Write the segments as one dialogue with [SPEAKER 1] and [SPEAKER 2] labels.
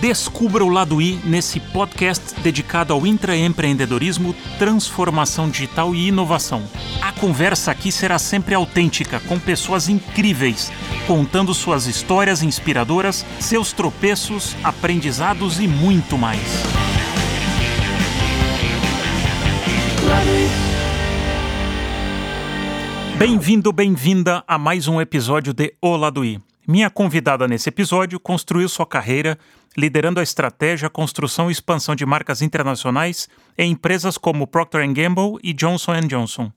[SPEAKER 1] Descubra o lado I nesse podcast dedicado ao intraempreendedorismo, transformação digital e inovação. A conversa aqui será sempre autêntica, com pessoas incríveis, contando suas histórias inspiradoras, seus tropeços, aprendizados e muito mais. Bem-vindo, bem-vinda a mais um episódio de O Lado I. Minha convidada nesse episódio construiu sua carreira liderando a estratégia, construção e expansão de marcas internacionais em empresas como Procter Gamble e Johnson Johnson.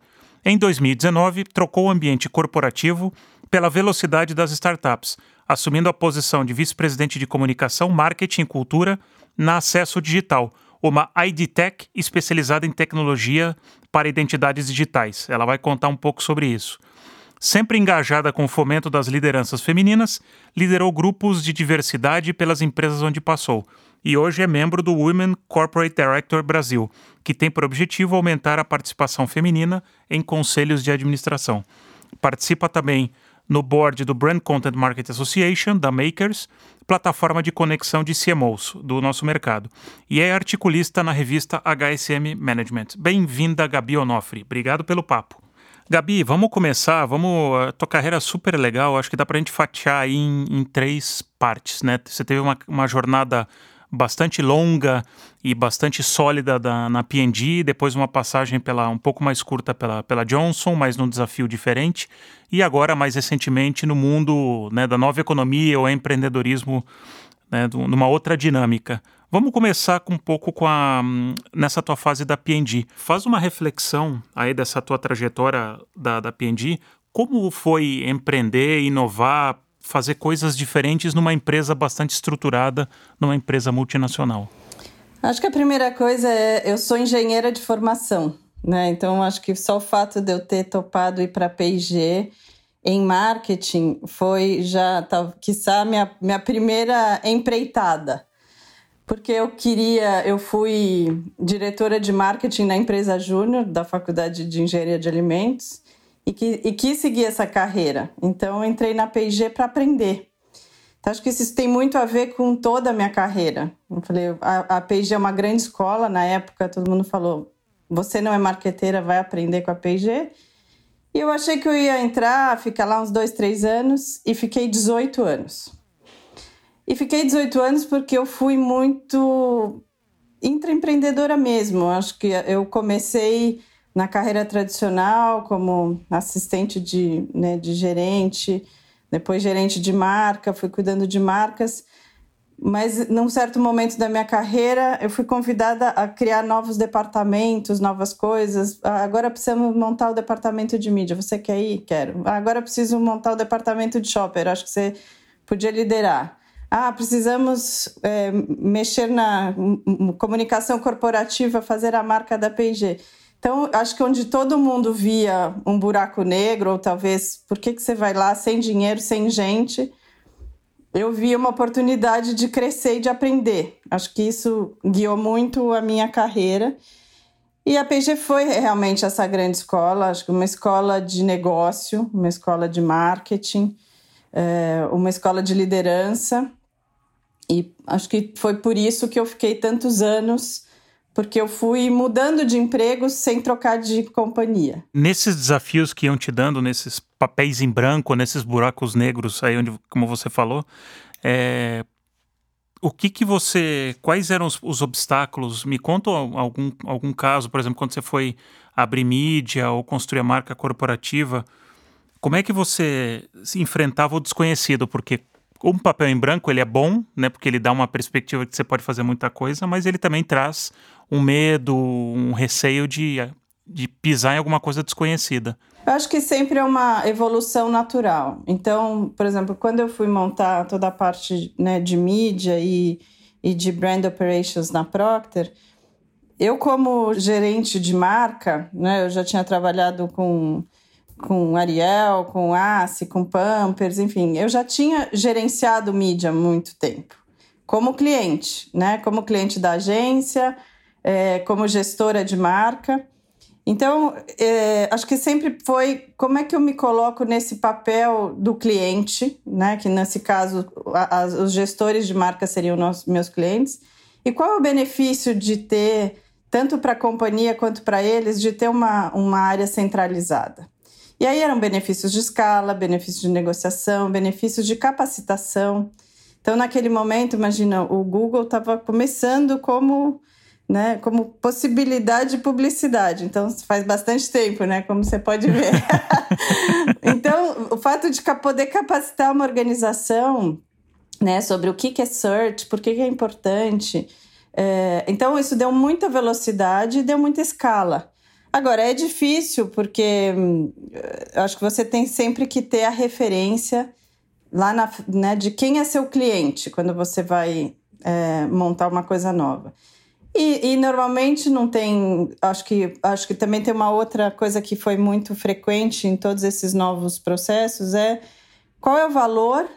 [SPEAKER 1] Em 2019, trocou o ambiente corporativo pela velocidade das startups, assumindo a posição de vice-presidente de comunicação, marketing e cultura na Acesso Digital, uma ID Tech especializada em tecnologia para identidades digitais. Ela vai contar um pouco sobre isso. Sempre engajada com o fomento das lideranças femininas, liderou grupos de diversidade pelas empresas onde passou e hoje é membro do Women Corporate Director Brasil, que tem por objetivo aumentar a participação feminina em conselhos de administração. Participa também no board do Brand Content Market Association, da Makers, plataforma de conexão de CMOs do nosso mercado, e é articulista na revista HSM Management. Bem-vinda, Gabi Onofre. Obrigado pelo papo. Gabi, vamos começar, vamos. A tua carreira é super legal, acho que dá para a gente fatiar aí em, em, três partes, né? Você teve uma, uma jornada bastante longa e bastante sólida da, na P&G, depois uma passagem pela um pouco mais curta pela, pela Johnson, mas num desafio diferente, e agora mais recentemente no mundo né, da nova economia ou empreendedorismo né, numa outra dinâmica. Vamos começar com um pouco com a nessa tua fase da P&G. Faz uma reflexão aí dessa tua trajetória da, da como foi empreender, inovar, fazer coisas diferentes numa empresa bastante estruturada, numa empresa multinacional?
[SPEAKER 2] Acho que a primeira coisa é eu sou engenheira de formação, né? Então acho que só o fato de eu ter topado ir para P&G em marketing foi já, tá, quiçá, minha, minha primeira empreitada. Porque eu queria, eu fui diretora de marketing na empresa Júnior da Faculdade de Engenharia de Alimentos e, que, e quis seguir essa carreira. Então, entrei na P&G para aprender. Então, acho que isso tem muito a ver com toda a minha carreira. Eu falei, a, a P&G é uma grande escola. Na época, todo mundo falou, você não é marqueteira, vai aprender com a P&G. E eu achei que eu ia entrar, ficar lá uns dois, três anos e fiquei 18 anos. E fiquei 18 anos porque eu fui muito intraempreendedora mesmo. Acho que eu comecei na carreira tradicional como assistente de, né, de gerente, depois gerente de marca, fui cuidando de marcas. Mas num certo momento da minha carreira, eu fui convidada a criar novos departamentos, novas coisas. Ah, agora precisamos montar o departamento de mídia. Você quer ir? Quero. Agora preciso montar o departamento de shopper. Acho que você podia liderar. Ah, precisamos é, mexer na comunicação corporativa, fazer a marca da P&G. Então, acho que onde todo mundo via um buraco negro, ou talvez, por que, que você vai lá sem dinheiro, sem gente? Eu vi uma oportunidade de crescer e de aprender. Acho que isso guiou muito a minha carreira. E a PG foi realmente essa grande escola, acho que uma escola de negócio, uma escola de marketing, é, uma escola de liderança. E acho que foi por isso que eu fiquei tantos anos porque eu fui mudando de emprego sem trocar de companhia.
[SPEAKER 1] Nesses desafios que iam te dando, nesses papéis em branco, nesses buracos negros aí onde, como você falou, é, o que que você, quais eram os, os, obstáculos? Me conta algum, algum caso, por exemplo, quando você foi abrir mídia ou construir a marca corporativa, como é que você se enfrentava o desconhecido? Porque um papel em branco ele é bom, né? Porque ele dá uma perspectiva que você pode fazer muita coisa, mas ele também traz um medo, um receio de, de pisar em alguma coisa desconhecida.
[SPEAKER 2] Eu acho que sempre é uma evolução natural. Então, por exemplo, quando eu fui montar toda a parte né, de mídia e, e de brand operations na Procter, eu como gerente de marca, né, eu já tinha trabalhado com com Ariel, com Ace, com Pampers, enfim, eu já tinha gerenciado mídia há muito tempo, como cliente, né? Como cliente da agência, é, como gestora de marca. Então, é, acho que sempre foi como é que eu me coloco nesse papel do cliente, né? Que nesse caso a, a, os gestores de marca seriam nossos, meus clientes. E qual é o benefício de ter, tanto para a companhia quanto para eles, de ter uma, uma área centralizada? E aí eram benefícios de escala, benefícios de negociação, benefícios de capacitação. Então, naquele momento, imagina, o Google estava começando como né, como possibilidade de publicidade. Então, faz bastante tempo, né, como você pode ver. então, o fato de poder capacitar uma organização né, sobre o que é search, por que é importante. É, então, isso deu muita velocidade e deu muita escala. Agora, é difícil porque hum, acho que você tem sempre que ter a referência lá na, né, de quem é seu cliente quando você vai é, montar uma coisa nova. E, e, normalmente não tem. Acho que, acho que também tem uma outra coisa que foi muito frequente em todos esses novos processos: é qual é o valor.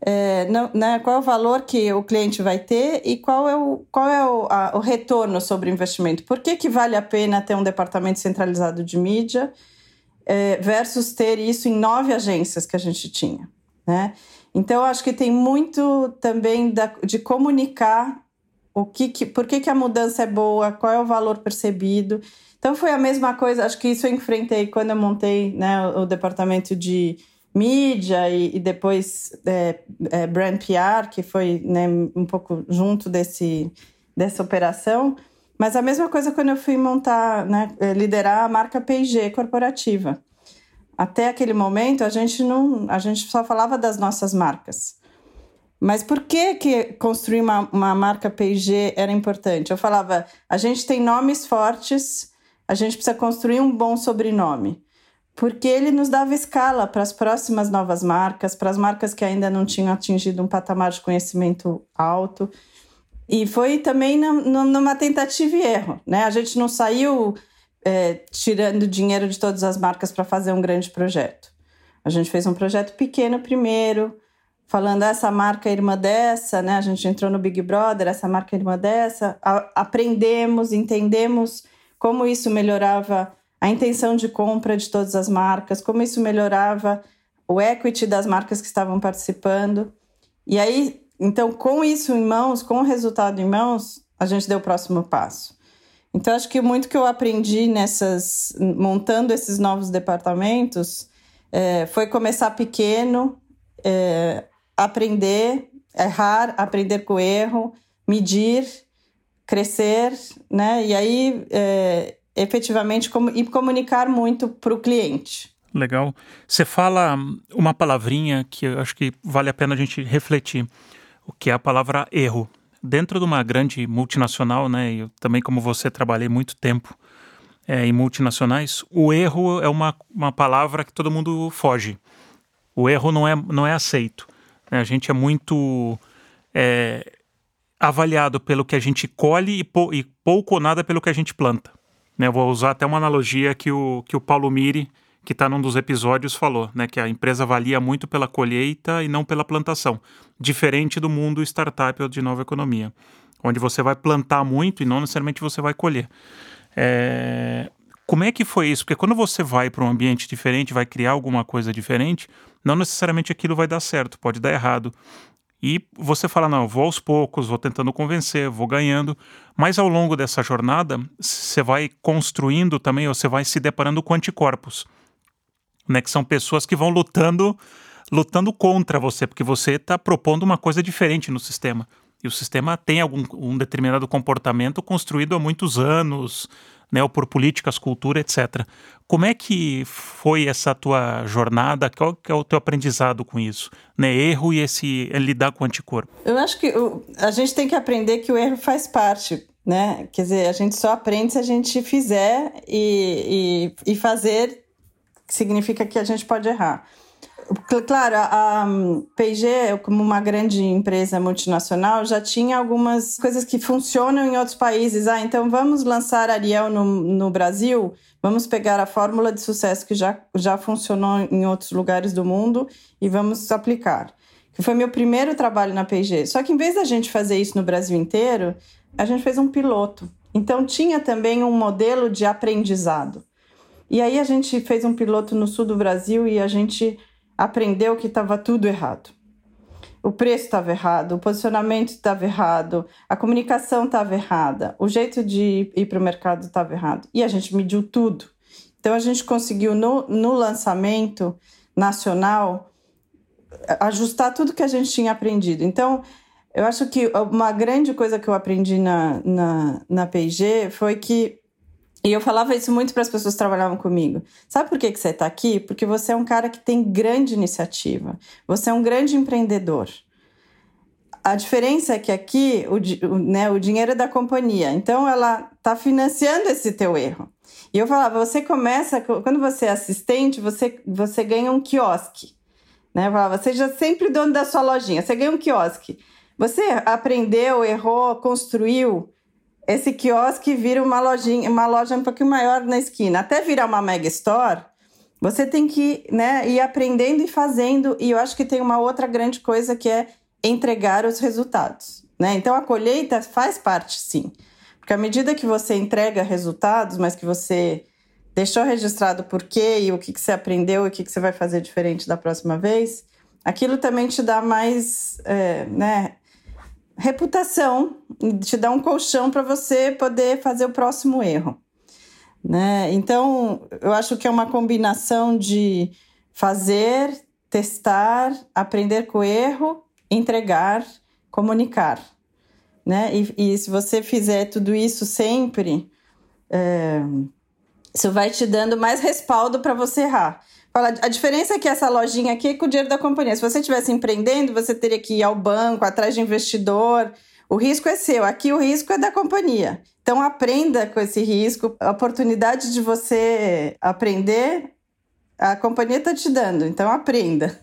[SPEAKER 2] É, não, né, qual é o valor que o cliente vai ter e qual é o, qual é o, a, o retorno sobre o investimento? Por que, que vale a pena ter um departamento centralizado de mídia é, versus ter isso em nove agências que a gente tinha? Né? Então, acho que tem muito também da, de comunicar o que, que por que, que a mudança é boa, qual é o valor percebido. Então foi a mesma coisa, acho que isso eu enfrentei quando eu montei né, o, o departamento de mídia e, e depois é, é, brand PR, que foi né, um pouco junto desse, dessa operação. Mas a mesma coisa quando eu fui montar, né, é, liderar a marca P&G corporativa. Até aquele momento a gente não, a gente só falava das nossas marcas. Mas por que, que construir uma, uma marca P&G era importante? Eu falava, a gente tem nomes fortes, a gente precisa construir um bom sobrenome. Porque ele nos dava escala para as próximas novas marcas, para as marcas que ainda não tinham atingido um patamar de conhecimento alto. E foi também numa tentativa e erro. Né? A gente não saiu é, tirando dinheiro de todas as marcas para fazer um grande projeto. A gente fez um projeto pequeno primeiro, falando essa marca é irmã dessa, né? A gente entrou no Big Brother, essa marca é irmã dessa, a, aprendemos, entendemos como isso melhorava a intenção de compra de todas as marcas, como isso melhorava o equity das marcas que estavam participando. E aí, então, com isso em mãos, com o resultado em mãos, a gente deu o próximo passo. Então, acho que muito que eu aprendi nessas, montando esses novos departamentos, é, foi começar pequeno, é, aprender, errar, aprender com erro, medir, crescer, né? E aí, é, efetivamente, e comunicar muito para o cliente.
[SPEAKER 1] Legal. Você fala uma palavrinha que eu acho que vale a pena a gente refletir, o que é a palavra erro. Dentro de uma grande multinacional, né? Eu também, como você, trabalhei muito tempo é, em multinacionais. O erro é uma, uma palavra que todo mundo foge. O erro não é, não é aceito. Né? A gente é muito é, avaliado pelo que a gente colhe e, pou, e, pouco ou nada pelo que a gente planta. Né? vou usar até uma analogia que o, que o Paulo Miri, que está num dos episódios, falou, né? que a empresa avalia muito pela colheita e não pela plantação, diferente do mundo startup ou de nova economia, onde você vai plantar muito e não necessariamente você vai colher. É, como é que foi isso? Porque quando você vai para um ambiente diferente, vai criar alguma coisa diferente, não necessariamente aquilo vai dar certo, pode dar errado. E você fala, não, vou aos poucos, vou tentando convencer, vou ganhando. Mas ao longo dessa jornada, você vai construindo também, ou você vai se deparando com anticorpos, né? Que são pessoas que vão lutando, lutando contra você, porque você está propondo uma coisa diferente no sistema. E o sistema tem algum um determinado comportamento construído há muitos anos, né, ou por políticas, cultura, etc. Como é que foi essa tua jornada? Qual que é o teu aprendizado com isso? Né, erro e esse é lidar com o anticorpo.
[SPEAKER 2] Eu acho que a gente tem que aprender que o erro faz parte. Né? Quer dizer, a gente só aprende se a gente fizer e, e, e fazer, significa que a gente pode errar. Claro, a, a P&G, como uma grande empresa multinacional, já tinha algumas coisas que funcionam em outros países. Ah, então vamos lançar Ariel no, no Brasil, vamos pegar a fórmula de sucesso que já, já funcionou em outros lugares do mundo e vamos aplicar. Que foi meu primeiro trabalho na P&G. Só que em vez da gente fazer isso no Brasil inteiro, a gente fez um piloto. Então tinha também um modelo de aprendizado. E aí a gente fez um piloto no sul do Brasil e a gente aprendeu que estava tudo errado. O preço estava errado, o posicionamento estava errado, a comunicação estava errada, o jeito de ir para o mercado estava errado. E a gente mediu tudo. Então a gente conseguiu no, no lançamento nacional ajustar tudo que a gente tinha aprendido. Então, eu acho que uma grande coisa que eu aprendi na, na, na P&G foi que e eu falava isso muito para as pessoas que trabalhavam comigo. Sabe por que, que você está aqui? Porque você é um cara que tem grande iniciativa. Você é um grande empreendedor. A diferença é que aqui o, né, o dinheiro é da companhia. Então ela está financiando esse teu erro. E eu falava, você começa, quando você é assistente, você, você ganha um quiosque. Né? Eu falava, seja sempre dono da sua lojinha, você ganha um quiosque. Você aprendeu, errou, construiu, esse quiosque vira uma lojinha, uma loja um pouquinho maior na esquina. Até virar uma mega store, você tem que né, ir aprendendo e fazendo. E eu acho que tem uma outra grande coisa que é entregar os resultados. Né? Então a colheita faz parte, sim. Porque à medida que você entrega resultados, mas que você deixou registrado por quê e o que, que você aprendeu e o que, que você vai fazer diferente da próxima vez, aquilo também te dá mais é, né, reputação, te dá um colchão para você poder fazer o próximo erro. Né? Então, eu acho que é uma combinação de fazer, testar, aprender com o erro, entregar, comunicar. Né? E, e se você fizer tudo isso sempre, é, isso vai te dando mais respaldo para você errar. A diferença é que essa lojinha aqui é com o dinheiro da companhia. Se você estivesse empreendendo, você teria que ir ao banco, atrás de investidor. O risco é seu, aqui o risco é da companhia. Então aprenda com esse risco. A oportunidade de você aprender, a companhia está te dando. Então aprenda.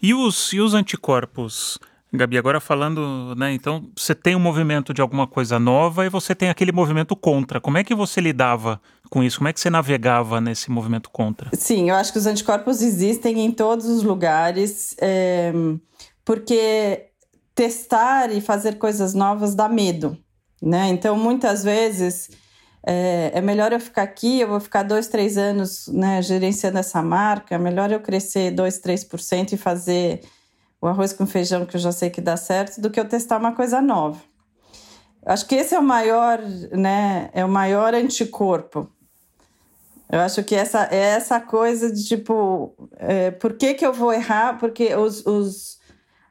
[SPEAKER 1] E os, e os anticorpos? Gabi, agora falando, né? Então, você tem um movimento de alguma coisa nova e você tem aquele movimento contra. Como é que você lidava com isso? Como é que você navegava nesse movimento contra?
[SPEAKER 2] Sim, eu acho que os anticorpos existem em todos os lugares, é, porque testar e fazer coisas novas dá medo, né? Então, muitas vezes. É, é, melhor eu ficar aqui, eu vou ficar dois, três anos né, gerenciando essa marca, é melhor eu crescer 2, 3% e fazer o arroz com feijão, que eu já sei que dá certo, do que eu testar uma coisa nova. Acho que esse é o maior, né? É o maior anticorpo. Eu acho que essa é essa coisa de tipo, é, por que, que eu vou errar? Porque os, os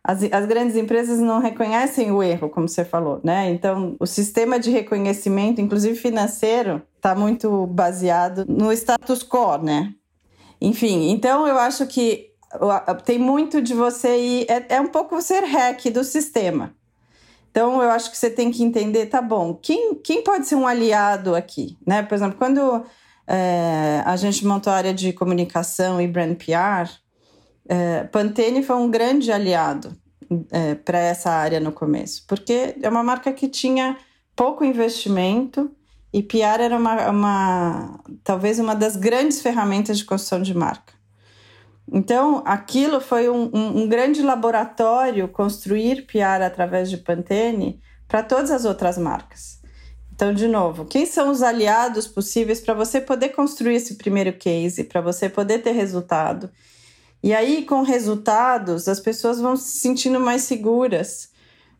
[SPEAKER 2] as, as grandes empresas não reconhecem o erro, como você falou, né? Então, o sistema de reconhecimento, inclusive financeiro, está muito baseado no status quo, né? Enfim, então eu acho que tem muito de você ir. É, é um pouco ser hack do sistema. Então, eu acho que você tem que entender, tá bom, quem, quem pode ser um aliado aqui? Né? Por exemplo, quando é, a gente montou a área de comunicação e brand PR, é, Pantene foi um grande aliado é, para essa área no começo, porque é uma marca que tinha pouco investimento e PR era uma, uma talvez uma das grandes ferramentas de construção de marca. Então, aquilo foi um, um, um grande laboratório construir PR através de Pantene para todas as outras marcas. Então, de novo, quem são os aliados possíveis para você poder construir esse primeiro case, para você poder ter resultado? E aí, com resultados, as pessoas vão se sentindo mais seguras.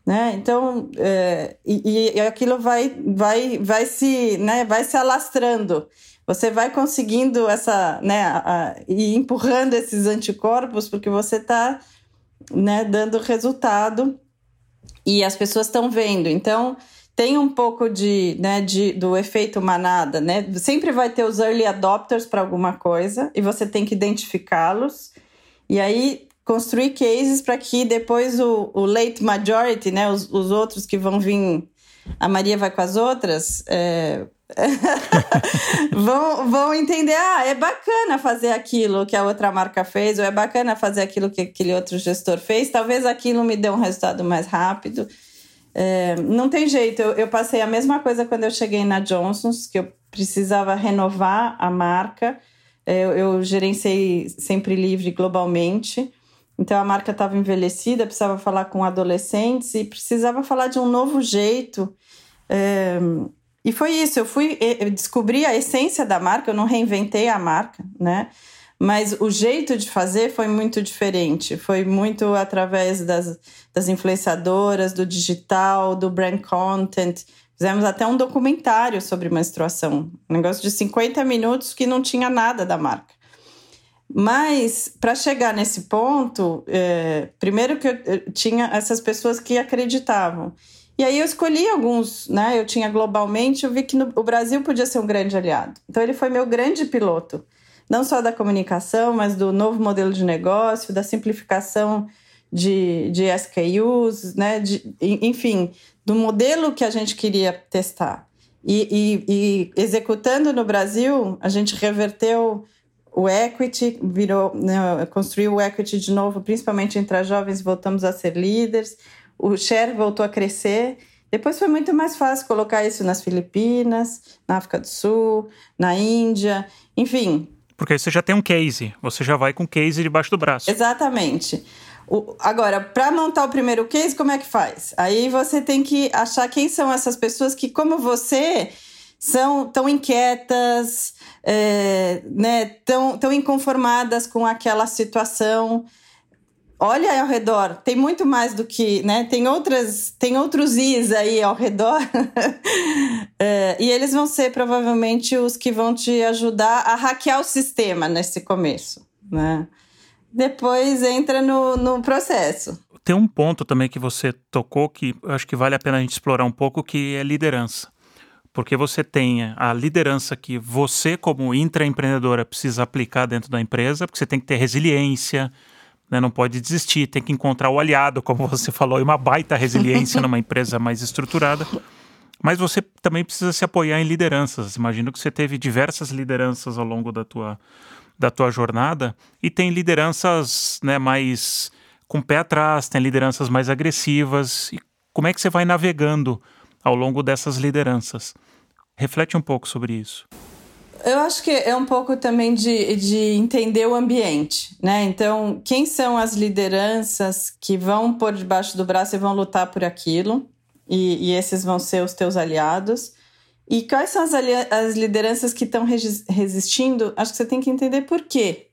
[SPEAKER 2] Né? Então, é, e, e aquilo vai, vai, vai, se, né, vai se alastrando você vai conseguindo essa, né, e empurrando esses anticorpos porque você está, né, dando resultado e as pessoas estão vendo. Então, tem um pouco de, né, de, do efeito manada, né? Sempre vai ter os early adopters para alguma coisa e você tem que identificá-los e aí construir cases para que depois o, o late majority, né, os, os outros que vão vir, a Maria vai com as outras, é, vão, vão entender, ah, é bacana fazer aquilo que a outra marca fez, ou é bacana fazer aquilo que aquele outro gestor fez, talvez aquilo me dê um resultado mais rápido. É, não tem jeito, eu, eu, passei a mesma coisa quando eu cheguei na Johnson's, que eu precisava renovar a marca. É, eu, eu gerenciei sempre livre globalmente, então a marca estava envelhecida, precisava falar com adolescentes e precisava falar de um novo jeito. É, E foi isso, eu fui eu descobri a essência da marca, eu não reinventei a marca, né? Mas o jeito de fazer foi muito diferente. Foi muito através das, das influenciadoras, do digital, do brand content. Fizemos até um documentário sobre menstruação. Um negócio de 50 minutos que não tinha nada da marca. Mas, para chegar nesse ponto, é, primeiro que eu, eu tinha essas pessoas que acreditavam. E aí eu escolhi alguns, né? Eu tinha globalmente, eu vi que no, o Brasil podia ser um grande aliado. Então ele foi meu grande piloto, não só da comunicação, mas do novo modelo de negócio, da simplificação de, de SKUs, né? De, enfim, do modelo que a gente queria testar. E, e, e executando no Brasil, a gente reverteu o equity, virou, né, construiu o equity de novo, principalmente entre as jovens, voltamos a ser líderes o share voltou a crescer. Depois foi muito mais fácil colocar isso nas Filipinas, na África do Sul, na Índia, enfim.
[SPEAKER 1] Porque aí você já tem um case, você já vai com o case debaixo do braço.
[SPEAKER 2] Exatamente. O, agora, para montar o primeiro case, como é que faz? Aí você tem que achar quem são essas pessoas que, como você, são tão inquietas, é, né, tão, tão inconformadas com aquela situação olha ao redor, tem muito mais do que, né? Tem outras, tem outros is aí ao redor. é, e eles vão ser provavelmente os que vão te ajudar a hackear o sistema nesse começo, né? Depois entra no, no processo.
[SPEAKER 1] Tem um ponto também que você tocou que acho que vale a pena a gente explorar um pouco, que é liderança. Porque você tem a liderança que você, como intraempreendedora, precisa aplicar dentro da empresa, porque você tem que ter resiliência, né? Não pode desistir, tem que encontrar o aliado, como você falou, e uma baita resiliência numa empresa mais estruturada. Mas você também precisa se apoiar em lideranças. Imagino que você teve diversas lideranças ao longo da tua, da tua jornada e tem lideranças né, mais com pé atrás, tem lideranças mais agressivas. E como é que você vai navegando ao longo dessas lideranças? Reflete um pouco sobre isso.
[SPEAKER 2] Eu acho que é um pouco também de, de entender o ambiente, né? Então, quem são as lideranças que vão por debaixo do braço e vão lutar por aquilo? E, e esses vão ser os teus aliados. E quais são as, as lideranças que estão resistindo? Acho que você tem que entender por quê.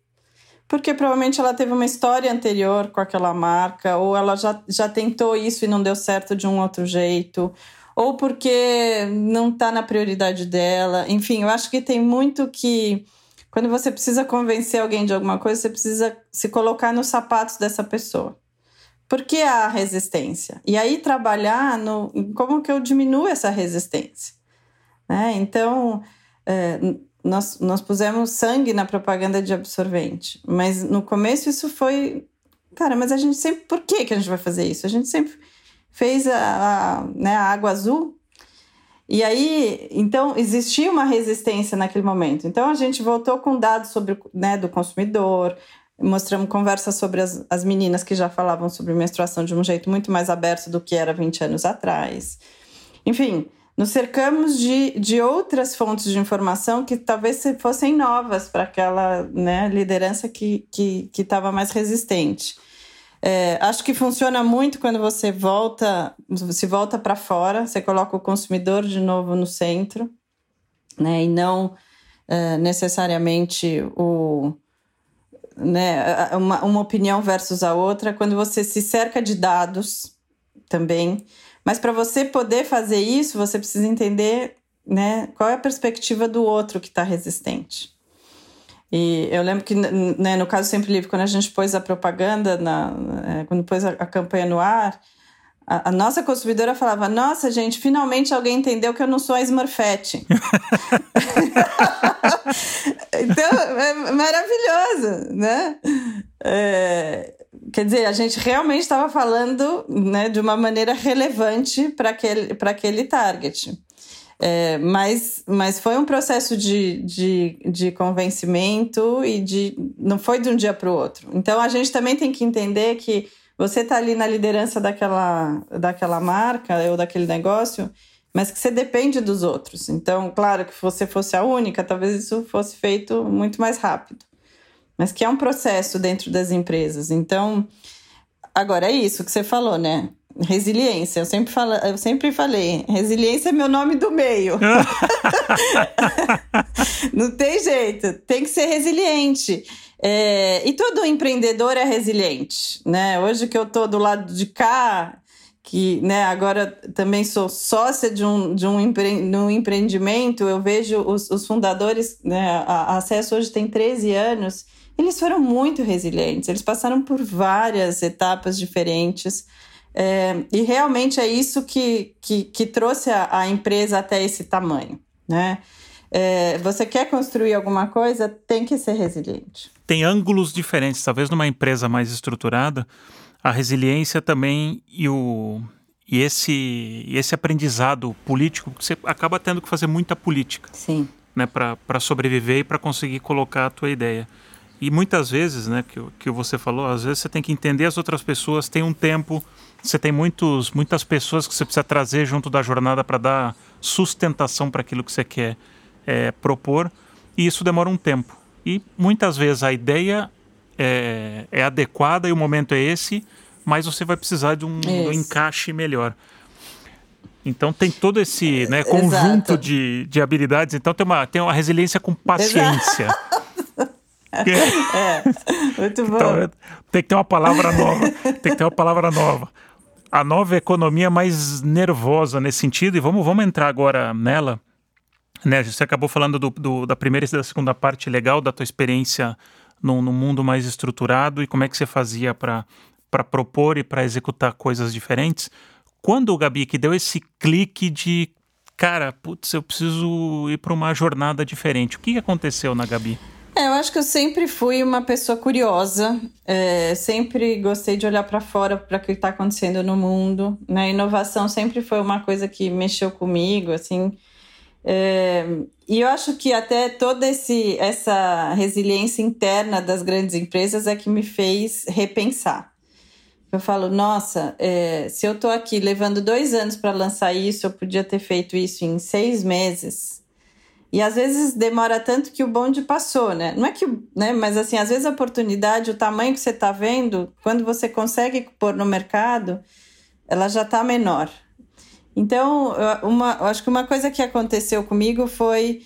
[SPEAKER 2] Porque provavelmente ela teve uma história anterior com aquela marca, ou ela já, já tentou isso e não deu certo de um outro jeito, ou porque não está na prioridade dela. Enfim, eu acho que tem muito que. Quando você precisa convencer alguém de alguma coisa, você precisa se colocar nos sapatos dessa pessoa. Por que há resistência? E aí trabalhar no como que eu diminuo essa resistência. Né? Então, é, nós, nós pusemos sangue na propaganda de absorvente, mas no começo isso foi. Cara, mas a gente sempre. Por que, que a gente vai fazer isso? A gente sempre fez a, a, né, a água azul. E aí, então, existia uma resistência naquele momento. Então, a gente voltou com dados sobre, né, do consumidor, mostramos conversas sobre as, as meninas que já falavam sobre menstruação de um jeito muito mais aberto do que era 20 anos atrás. Enfim, nos cercamos de, de outras fontes de informação que talvez fossem novas para aquela né, liderança que estava que, que mais resistente. É, acho que funciona muito quando você volta, se volta para fora, você coloca o consumidor de novo no centro, né? E não é, necessariamente o, né, uma, uma opinião versus a outra. Quando você se cerca de dados também. Mas para você poder fazer isso, você precisa entender né, qual é a perspectiva do outro que está resistente. E eu lembro que, né, no caso Sempre Livre, quando a gente pôs a propaganda, na, é, quando pôs a, a campanha no ar, a, a, nossa consumidora falava: Nossa, gente, finalmente alguém entendeu que eu não sou a Smurfette. então, é maravilhoso, né? É, quer dizer, a gente realmente estava falando né, de uma maneira relevante para aquele, aquele target. É, mas, mas foi um processo de, de, de convencimento e de não foi de um dia para o outro. Então a gente também tem que entender que você está ali na liderança daquela, daquela marca ou daquele negócio, mas que você depende dos outros. Então, claro que se você fosse a única, talvez isso fosse feito muito mais rápido. Mas que é um processo dentro das empresas. Então, agora é isso que você falou, né? Resiliência. Eu sempre, falo, eu sempre falei, resiliência é meu nome do meio. Não tem jeito, tem que ser resiliente. É, e todo empreendedor é resiliente, né? Hoje que eu tô do lado de cá, que né, agora também sou sócia de um, de um, empre, um empreendimento, eu vejo os, os fundadores, né, a Acesso hoje tem 13 anos, eles foram muito resilientes, eles passaram por várias etapas diferentes. É, e realmente é isso que, que, que trouxe a, a, empresa até esse tamanho. Né? É, você quer construir alguma coisa, tem que ser resiliente.
[SPEAKER 1] Tem ângulos diferentes. Talvez numa empresa mais estruturada, a resiliência também e, o, e esse, esse aprendizado político, você acaba tendo que fazer muita política.
[SPEAKER 2] Sim.
[SPEAKER 1] Né, para sobreviver e para conseguir colocar a tua ideia. E muitas vezes, né, que, que você falou, às vezes você tem que entender as outras pessoas, tem um tempo, você tem muitos, muitas pessoas que você precisa trazer junto da jornada para dar sustentação para aquilo que você quer é, propor, e isso demora um tempo. E muitas vezes a ideia é, é adequada e o momento é esse, mas você vai precisar de um, um encaixe melhor. Então tem todo esse né, conjunto de, de habilidades. Então tem uma, tem uma resiliência com paciência.
[SPEAKER 2] É, muito bom. Então,
[SPEAKER 1] tem que ter uma palavra nova. Tem que ter uma palavra nova. A nova economia mais nervosa nesse sentido, e vamos, vamos entrar agora nela. Né, você acabou falando do, do, da primeira e da segunda parte legal da tua experiência no mundo mais estruturado e como é que você fazia para propor e para executar coisas diferentes. Quando, Gabi, que deu esse clique de, cara, putz, eu preciso ir para uma jornada diferente, o que aconteceu na Gabi?
[SPEAKER 2] É, eu acho que eu sempre fui uma pessoa curiosa, é, sempre gostei de olhar para fora para o que está acontecendo no mundo. Né? Inovação sempre foi uma coisa que mexeu comigo, assim. É, e eu acho que até toda esse, essa resiliência interna das grandes empresas é que me fez repensar. Eu falo, nossa, é, se eu estou aqui levando dois anos para lançar isso, eu podia ter feito isso em seis meses e às vezes demora tanto que o bonde passou, né? Não é que, né? Mas assim, às vezes a oportunidade, o tamanho que você está vendo, quando você consegue pôr no mercado, ela já está menor. Então, uma, eu acho que uma coisa que aconteceu comigo foi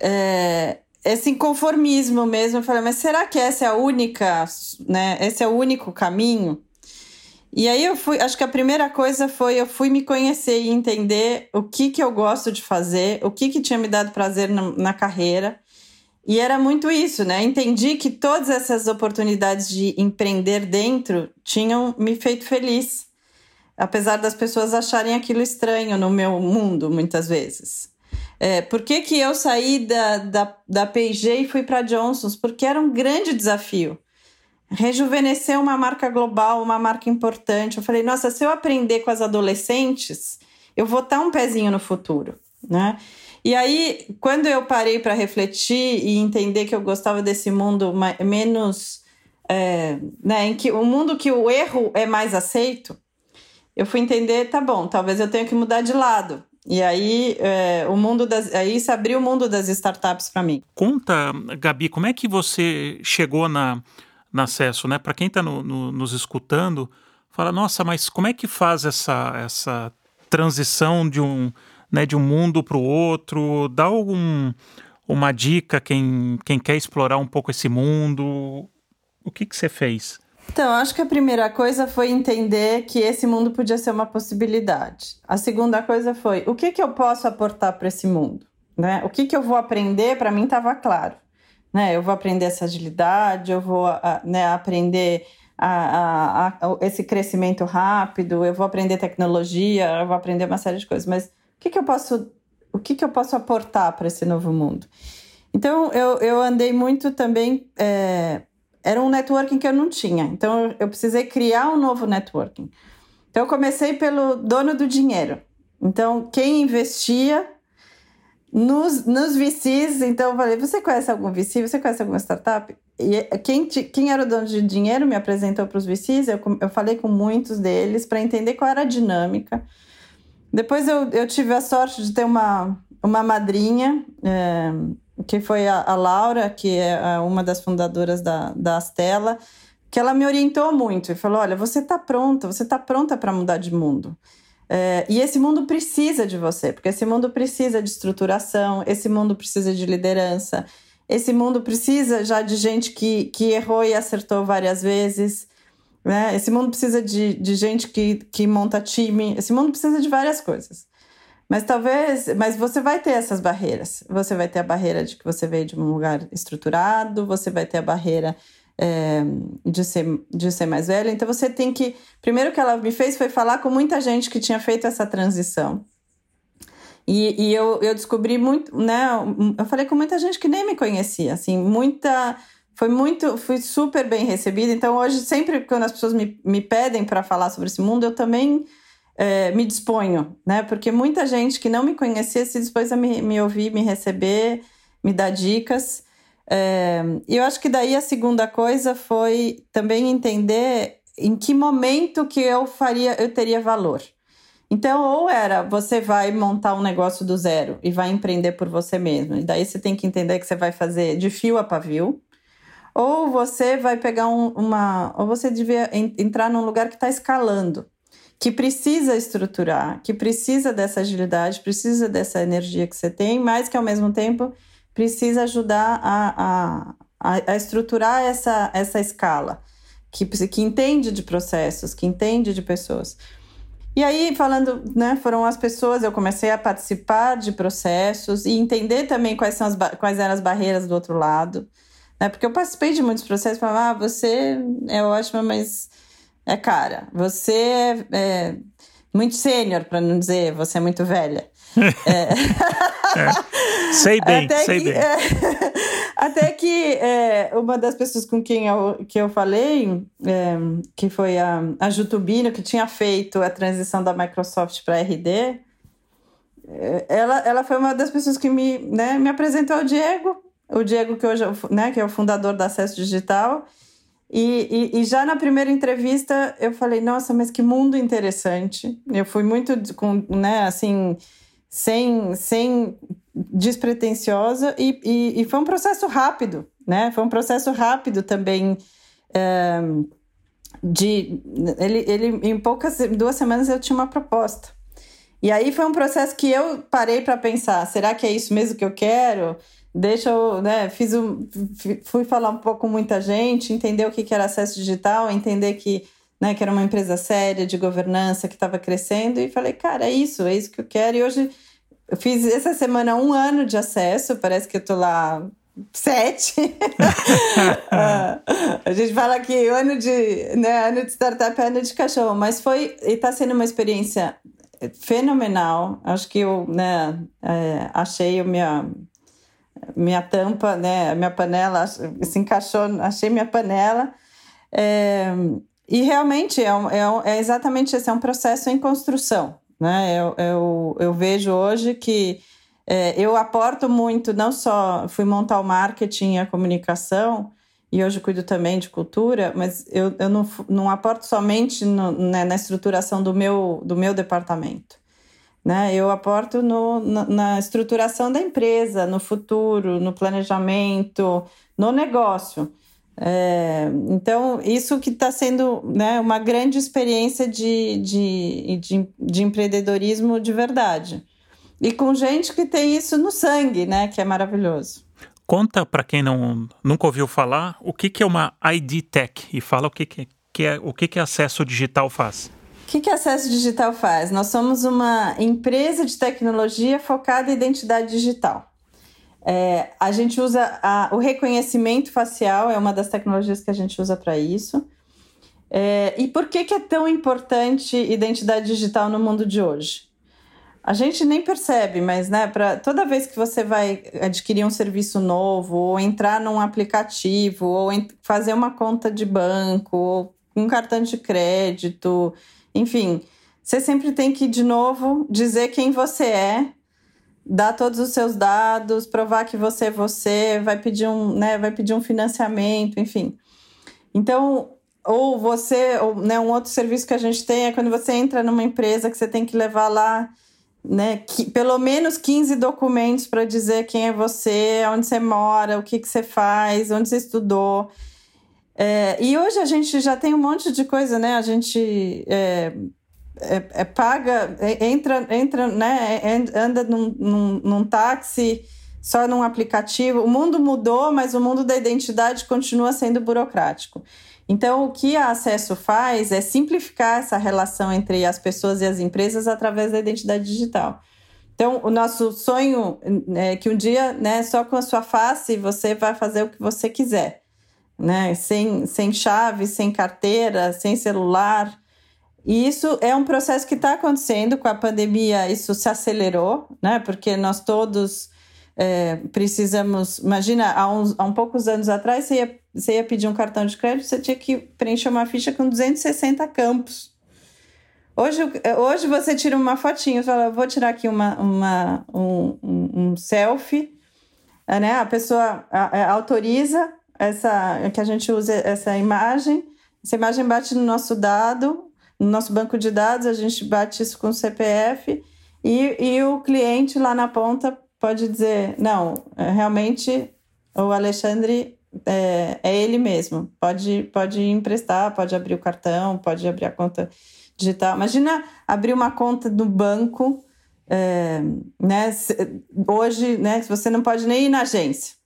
[SPEAKER 2] é, esse inconformismo mesmo. Eu falei, mas será que essa é a única, né? Esse é o único caminho? E aí eu fui, acho que a primeira coisa foi eu fui me conhecer e entender o que que eu gosto de fazer, o que que tinha me dado prazer na, na carreira. E era muito isso, né? Entendi que todas essas oportunidades de empreender dentro tinham me feito feliz. Apesar das pessoas acharem aquilo estranho no meu mundo, muitas vezes. É, por que, que eu saí da, da, da P&G e fui para Johnson's? Porque era um grande desafio rejuvenescer uma marca global, uma marca importante. Eu falei, nossa, se eu aprender com as adolescentes, eu vou estar um pezinho no futuro, né? E aí, quando eu parei para refletir e entender que eu gostava desse mundo menos, é, né, em que o mundo que o erro é mais aceito, eu fui entender, tá bom, talvez eu tenha que mudar de lado. E aí, é, o mundo das, aí se abriu o mundo das startups para mim.
[SPEAKER 1] Conta, Gabi, como é que você chegou na no acesso, né? Para quem está no, no, nos escutando, fala, nossa, mas como é que faz essa, essa transição de um, né, de um mundo para o outro? Dá algum, uma dica quem, quem quer explorar um pouco esse mundo? O que, que você fez?
[SPEAKER 2] Então, acho que a primeira coisa foi entender que esse mundo podia ser uma possibilidade. A segunda coisa foi o que, que eu posso aportar para esse mundo? Né? O que, que eu vou aprender, para mim estava claro né? Eu vou aprender essa agilidade, eu vou né, aprender a, a, a, esse crescimento rápido, eu vou aprender tecnologia, eu vou aprender uma série de coisas. Mas o que, que eu posso, o que, que eu posso aportar para esse novo mundo? Então eu, eu andei muito também. É, era um networking que eu não tinha. Então eu precisei criar um novo networking. Então eu comecei pelo dono do dinheiro. Então quem investia nos, nos VCs, então eu falei: você conhece algum VC? Você conhece alguma startup? E quem, quem era o dono de dinheiro me apresentou para os VCs, eu, eu falei com muitos deles para entender qual era a dinâmica. Depois eu, eu tive a sorte de ter uma, uma madrinha, é, que foi a, a, Laura, que é uma das fundadoras da, da Astela, que ela me orientou muito e falou: olha, você está pronta, você está pronta para mudar de mundo. É, e esse mundo precisa de você, porque esse mundo precisa de estruturação, esse mundo precisa de liderança, esse mundo precisa já de gente que, que errou e acertou várias vezes. Né? Esse mundo precisa de, de gente que, que monta time, esse mundo precisa de várias coisas. Mas talvez, mas você vai ter essas barreiras. Você vai ter a barreira de que você veio de um lugar estruturado, você vai ter a barreira é, de, ser, de ser mais velha. Então você tem que. Primeiro que ela me fez foi falar com muita gente que tinha feito essa transição. E, e eu, eu descobri muito, né? Eu falei com muita gente que nem me conhecia, assim, muita. Foi muito, fui super bem recebida. Então, hoje, sempre quando as pessoas me, me pedem para falar sobre esse mundo, eu também é, me disponho, né? Porque muita gente que não me conhecia se dispôs a me, me ouvir, me receber, me dar dicas. É, eu acho que daí a segunda coisa foi também entender em que momento que eu faria, eu teria valor. Então, ou era você vai montar um negócio do zero e vai empreender por você mesmo. E daí você tem que entender que você vai fazer de fio a pavio. Ou você vai pegar um, uma. Ou você devia entrar num lugar que está escalando, que precisa estruturar, que precisa dessa agilidade, precisa dessa energia que você tem, mas que ao mesmo tempo precisa ajudar a, a, a estruturar essa, essa escala, que, que entende de processos, que entende de pessoas. E aí, falando, né, foram as pessoas, eu comecei a participar de processos e entender também quais, são as, quais eram as barreiras do outro lado. Né? Porque eu participei de muitos processos, falava, ah, você é ótima, mas é cara. Você é, é muito sênior, para não dizer, você é muito velha. É.
[SPEAKER 1] é. Sei bem, até sei
[SPEAKER 2] que,
[SPEAKER 1] bem.
[SPEAKER 2] É, até que é, uma das pessoas com quem eu, que eu falei, é, que foi a, a Jutubino, que tinha feito a transição da Microsoft para RD, é, ela, ela foi uma das pessoas que me, né, me apresentou ao Diego, o Diego que hoje né, que é o fundador da Acesso Digital, e, e, e, já na primeira entrevista eu falei, nossa, mas que mundo interessante. Eu fui muito com, né, assim, sem, sem despretensiosa e, e, e, foi um processo rápido, né? Foi um processo rápido também. É, de ele, ele em poucas duas semanas eu tinha uma proposta e aí foi um processo que eu parei para pensar será que é isso mesmo que eu quero deixa eu né fiz um fui falar um pouco com muita gente entender o que era acesso digital entender que né que era uma empresa séria de governança que estava crescendo e falei cara é isso é isso que eu quero e hoje eu fiz essa semana um ano de acesso, parece que eu tô lá sete. Ah, a gente fala que ano de, né, ano de startup é ano de cachorro, mas foi e está sendo uma experiência fenomenal. Acho que eu né, é, achei a minha, minha tampa, né, a minha panela se encaixou, achei minha panela. É, e realmente é, é, é exatamente esse, é um processo em construção. Né? Eu, eu, eu vejo hoje que é, eu aporto muito, não só fui montar o marketing e a comunicação, e hoje cuido também de cultura, mas eu, eu não, não aporto somente no, né, na estruturação do meu, do meu departamento. Né? Eu aporto no, na, na estruturação da empresa, no futuro, no planejamento, no negócio. É, então, isso que está sendo né, uma grande experiência de, de, de, de, empreendedorismo de verdade. E com gente que tem isso no sangue, né, que é maravilhoso.
[SPEAKER 1] Conta para quem não, nunca ouviu falar o que, que é uma ID Tech e fala o que, que, que é o que, que acesso digital faz.
[SPEAKER 2] O que, que acesso digital faz? Nós somos uma empresa de tecnologia focada em identidade digital. É, a gente usa a, o reconhecimento facial, é uma das tecnologias que a gente usa para isso. É, e por que, que é tão importante identidade digital no mundo de hoje? A gente nem percebe, mas né, pra, toda vez que você vai adquirir um serviço novo, ou entrar num aplicativo, ou fazer uma conta de banco, ou um cartão de crédito, enfim, você sempre tem que, de novo, dizer quem você é dar todos os seus dados, provar que você é você, vai pedir um, né, vai pedir um financiamento, enfim. Então, ou você, ou né, um outro serviço que a gente tem é quando você entra numa empresa que você tem que levar lá né, que, pelo menos 15 documentos para dizer quem é você, onde você mora, o que, que você faz, onde você estudou. É, e hoje a gente já tem um monte de coisa, né? A gente é, é, é paga, é, entra, entra né? É, anda num, num, num táxi só num aplicativo. O mundo mudou, mas o mundo da identidade continua sendo burocrático. Então, o que a Acesso faz é simplificar essa relação entre as pessoas e as empresas através da identidade digital. Então, o nosso sonho é que um dia, né, só com a sua face, você vai fazer o que você quiser, né? Sem, sem chave, sem carteira, sem celular. E isso é um processo que está acontecendo com a pandemia, isso se acelerou, né? Porque nós todos é, precisamos. Imagina, há uns, há um poucos anos atrás, você ia, você ia pedir um cartão de crédito, você tinha que preencher uma ficha com 260 campos. Hoje, hoje você tira uma fotinho, fala, vou tirar aqui uma, uma, um, um, selfie, né? A pessoa a, autoriza essa que a gente use essa imagem, essa imagem bate no nosso dado, no nosso banco de dados, a gente bate isso com o CPF e, e o cliente lá na ponta pode dizer, não, é, realmente o Alexandre é, é ele mesmo, pode, pode emprestar, pode abrir o cartão, pode abrir a conta digital. Imagina abrir uma conta do banco, é, né? Hoje, né? Você não pode nem ir na agência.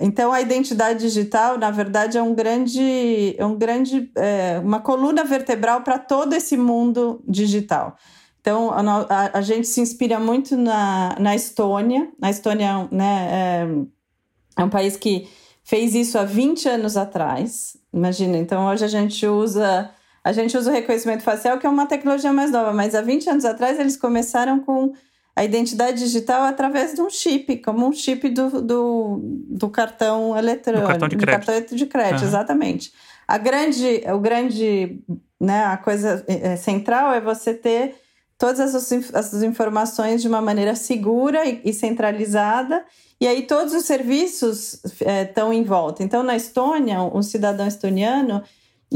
[SPEAKER 2] Então, a identidade digital, na verdade, é um grande, é um grande, é, uma coluna vertebral para todo esse mundo digital. Então, a, a, gente se inspira muito na, na Estônia. A Estônia né, é, é um país que fez isso há 20 anos atrás. Imagina, então hoje a gente usa a gente usa o reconhecimento facial, que é uma tecnologia mais nova, mas há 20 anos atrás eles começaram com a identidade digital através de um chip, como um chip do, do, do cartão eletrônico. Do cartão de crédito. cartão de crédito, uhum. exatamente. A grande, o grande, né, a coisa é, central é você ter todas as, as informações de uma maneira segura e, e centralizada, e aí todos os serviços estão é, em volta. Então, na Estônia, um cidadão estoniano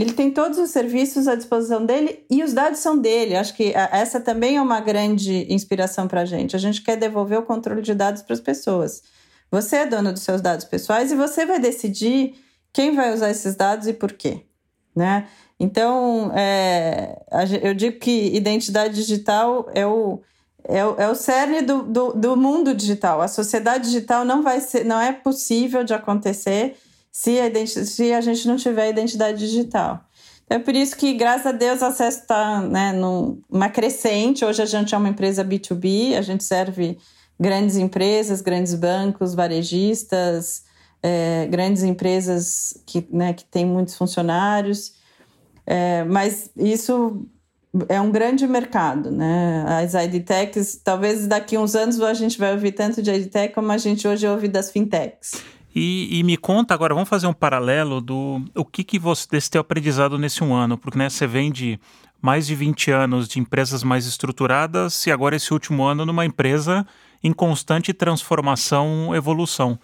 [SPEAKER 2] ele tem todos os serviços à disposição dele e os dados são dele. Acho que essa também é uma grande inspiração para a gente. A gente quer devolver o controle de dados para as pessoas. Você é dono dos seus dados pessoais e você vai decidir quem vai usar esses dados e por quê, né? Então, é, eu digo que identidade digital é o, é o, é o cerne do, do, do mundo digital. A sociedade digital não vai ser, não é possível de acontecer se a, se a gente não tiver identidade digital. Então, é por isso que, graças a Deus, o acesso está né, numa crescente. Hoje a gente é uma empresa B2B, a gente serve grandes empresas, grandes bancos, varejistas, é, grandes empresas que, né, que têm muitos funcionários. É, mas isso é um grande mercado, né? As edtechs, talvez daqui uns anos a gente vai ouvir tanto de edtech como a gente hoje ouve das fintechs.
[SPEAKER 1] E, e, me conta agora, vamos fazer um paralelo do o que, que você desse teu aprendizado nesse um ano, porque né, você vem de mais de 20 anos de empresas mais estruturadas e agora esse último ano numa empresa em constante transformação, evolução.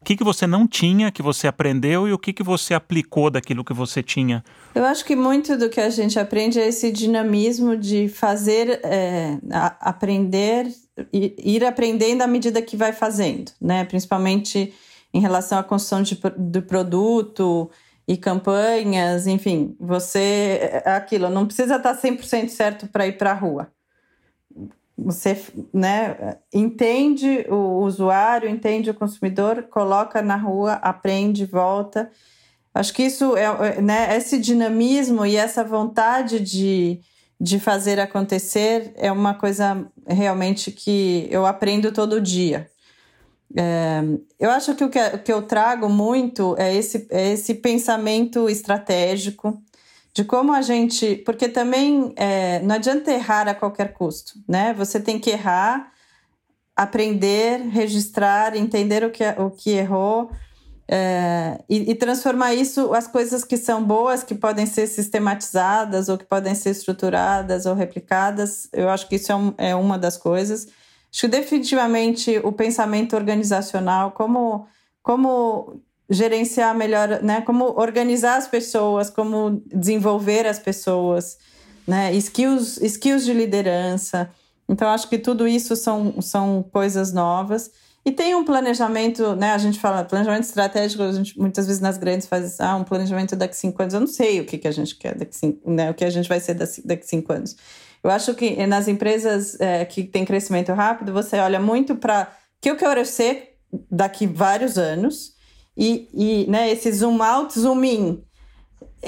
[SPEAKER 1] O que, que você não tinha, que você aprendeu e o que, que você aplicou daquilo que você tinha?
[SPEAKER 2] Eu acho que muito do que a gente aprende é esse dinamismo de fazer, é, aprender, ir aprendendo à medida que vai fazendo, né? Principalmente em relação à construção de, do produto e campanhas, enfim, você é aquilo, não precisa estar 100% certo para ir para a rua. Você né, entende o usuário, entende o consumidor, coloca na rua, aprende, volta. Acho que isso é, é né, esse dinamismo e essa vontade de, de fazer acontecer é uma coisa realmente que eu aprendo todo dia. É, eu acho que o, que o que eu trago muito é esse, é esse pensamento estratégico de como a gente. Porque também é, não adianta errar a qualquer custo, né? Você tem que errar, aprender, registrar, entender o que, o que errou. É, e, e, transformar isso, as coisas que são boas, que podem ser sistematizadas, ou que podem ser estruturadas ou replicadas, eu acho que isso é, um, é uma das coisas. Acho que definitivamente o pensamento organizacional, como, como gerenciar melhor, né? Como organizar as pessoas, como desenvolver as pessoas, né? Skills, skills de liderança. Então, acho que tudo isso são, são coisas novas. E tem um planejamento, né? A gente fala planejamento estratégico, a gente muitas vezes nas grandes faz ah, um planejamento daqui cinco anos. Eu não sei o que, que a gente quer daqui cinco, né? O que a gente vai ser daqui cinco anos. Eu acho que nas empresas é, que tem crescimento rápido, você olha muito para o que eu quero ser daqui vários anos e, e né, esse zoom out, zoom in.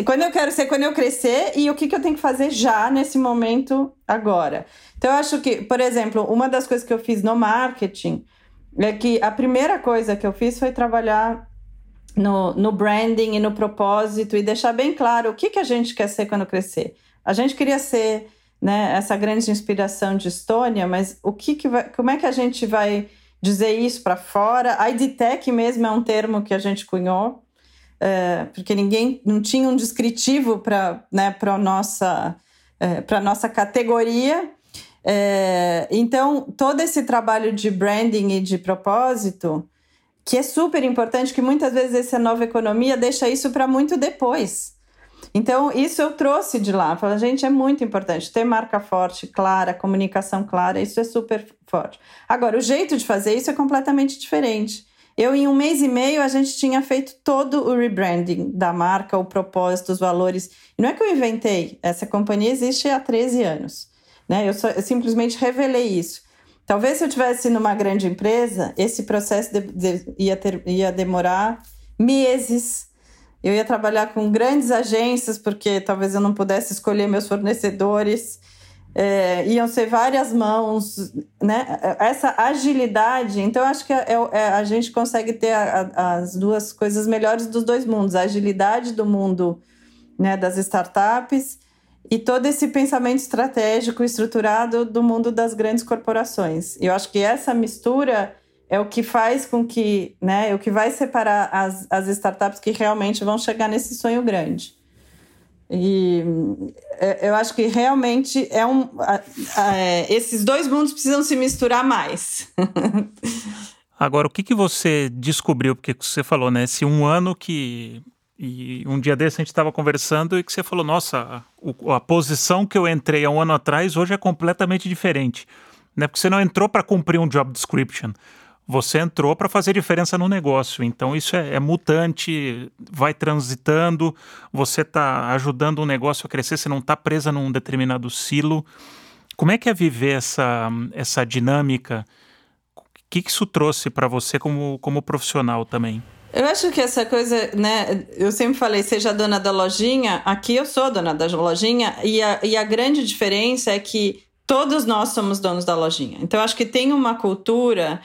[SPEAKER 2] Quando eu quero ser, quando eu crescer e o que, que eu tenho que fazer já nesse momento agora. Então, eu acho que, por exemplo, uma das coisas que eu fiz no marketing é que a primeira coisa que eu fiz foi trabalhar no, no branding e no propósito e deixar bem claro o que, que a gente quer ser quando crescer. A gente queria ser né, essa grande inspiração de Estônia, mas o que, que vai, como é que a gente vai dizer isso para fora? A IDTech mesmo é um termo que a gente cunhou, é, porque ninguém não tinha um descritivo para né, a nossa, é, nossa categoria. É, então, todo esse trabalho de branding e de propósito, que é super importante, que muitas vezes essa nova economia deixa isso para muito depois. Então, isso eu trouxe de lá. Falei, gente, é muito importante ter marca forte, clara, comunicação clara, isso é super forte. Agora, o jeito de fazer isso é completamente diferente. Eu, em um mês e meio, a gente tinha feito todo o rebranding da marca, o propósito, os valores. Não é que eu inventei, essa companhia existe há 13 anos. Né? Eu, só, eu simplesmente revelei isso. Talvez se eu tivesse numa grande empresa, esse processo de, de, ia, ter, ia demorar meses. Eu ia trabalhar com grandes agências, porque talvez eu não pudesse escolher meus fornecedores. É, iam ser várias mãos, né? Essa agilidade. Então, acho que é, é, a gente consegue ter a, a, as duas coisas melhores dos dois mundos: a agilidade do mundo né, das startups e todo esse pensamento estratégico estruturado do mundo das grandes corporações. Eu acho que essa mistura é o que faz com que, né, é o que vai separar as, as startups que realmente vão chegar nesse sonho grande. E é, eu acho que realmente é um. É, esses dois mundos precisam se misturar mais.
[SPEAKER 1] Agora, o que, que você descobriu? Porque você falou, né? Esse um ano que e um dia desse a gente estava conversando e que você falou: nossa, a, a, posição que eu entrei há um ano atrás hoje é completamente diferente. Né? Porque você não entrou para cumprir um job description. Você entrou para fazer diferença no negócio. Então isso é, é mutante, vai transitando, você está ajudando o negócio a crescer, você não está presa num determinado silo. Como é que é viver essa, essa dinâmica? O que, isso trouxe para você como, como profissional também?
[SPEAKER 2] Eu acho que essa coisa, né? Eu sempre falei, seja dona da lojinha, aqui eu sou dona da lojinha, e a, e a grande diferença é que todos nós somos donos da lojinha. Então, acho que tem uma cultura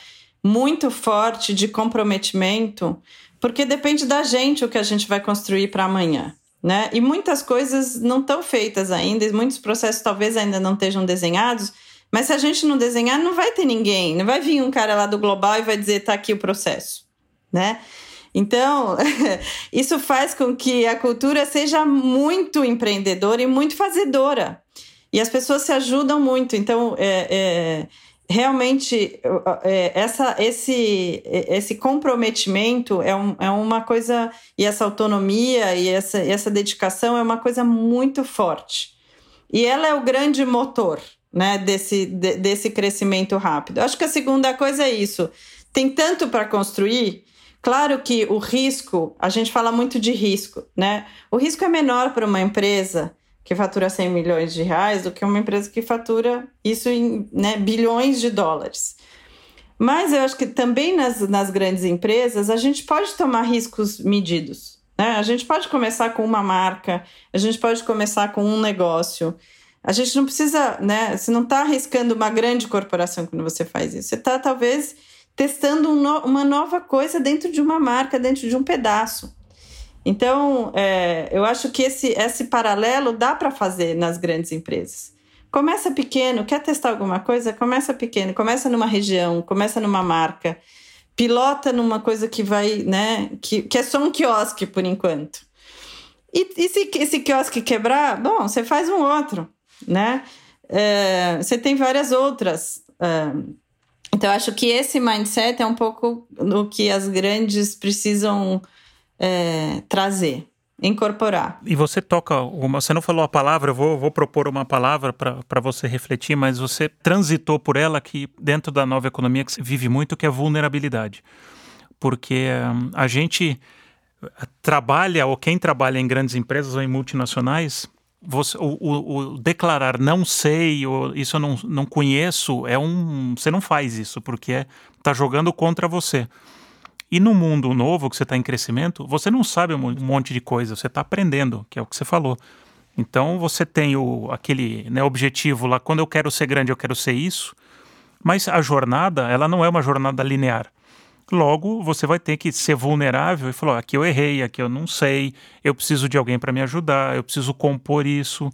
[SPEAKER 2] muito forte de comprometimento, porque depende da gente o que a gente vai construir para amanhã. Né? E muitas coisas não estão feitas ainda, e muitos processos talvez ainda não estejam desenhados, mas se a gente não desenhar, não vai ter ninguém, não vai vir um cara lá do global e vai dizer tá aqui o processo, né? Então, isso faz com que a cultura seja muito empreendedora e muito fazedora. E as pessoas se ajudam muito. Então, é, é, realmente, é, essa, esse, esse comprometimento é, um, é uma coisa, e essa autonomia e essa, essa dedicação é uma coisa muito forte. E ela é o grande motor né, desse, de, desse crescimento rápido. Acho que a segunda coisa é isso. Tem tanto para construir Claro que o risco, a gente fala muito de risco, né? O risco é menor para uma empresa que fatura 100 milhões de reais do que uma empresa que fatura isso em né, bilhões de dólares. Mas eu acho que também nas, nas grandes empresas a gente pode tomar riscos medidos. Né? A gente pode começar com uma marca, a gente pode começar com um negócio. A gente não precisa, né? Você não está arriscando uma grande corporação quando você faz isso. Você está, talvez, testando um no, uma nova coisa dentro de uma marca, dentro de um pedaço. Então, é, eu acho que esse, esse paralelo dá para fazer nas grandes empresas. Começa pequeno, quer testar alguma coisa? Começa pequeno, começa numa região, começa numa marca, pilota numa coisa que vai, né, que, que é só um quiosque por enquanto. E, e se esse quiosque quebrar, bom, você faz um outro, né? É, você tem várias outras. É, então, acho que esse mindset é um pouco o que as grandes precisam é, trazer. incorporar.
[SPEAKER 1] E você toca uma. Você não falou a palavra, eu vou, vou propor uma palavra para você refletir, mas você transitou por ela que dentro da nova economia que se vive muito, que é vulnerabilidade. Porque um, a gente trabalha, ou quem trabalha em grandes empresas ou em multinacionais, você, o, o, o, declarar não sei, ou isso eu não, não conheço, é um. Você não faz isso, porque está é, tá jogando contra você. E no mundo novo, que você está em crescimento, você não sabe um monte de coisa, você está aprendendo, que é o que você falou. Então você tem o, aquele né, objetivo lá, quando eu quero ser grande, eu quero ser isso, mas a jornada, ela não é uma jornada linear. Logo, você vai ter que ser vulnerável e falar: aqui eu errei, aqui eu não sei, eu preciso de alguém para me ajudar, eu preciso compor isso.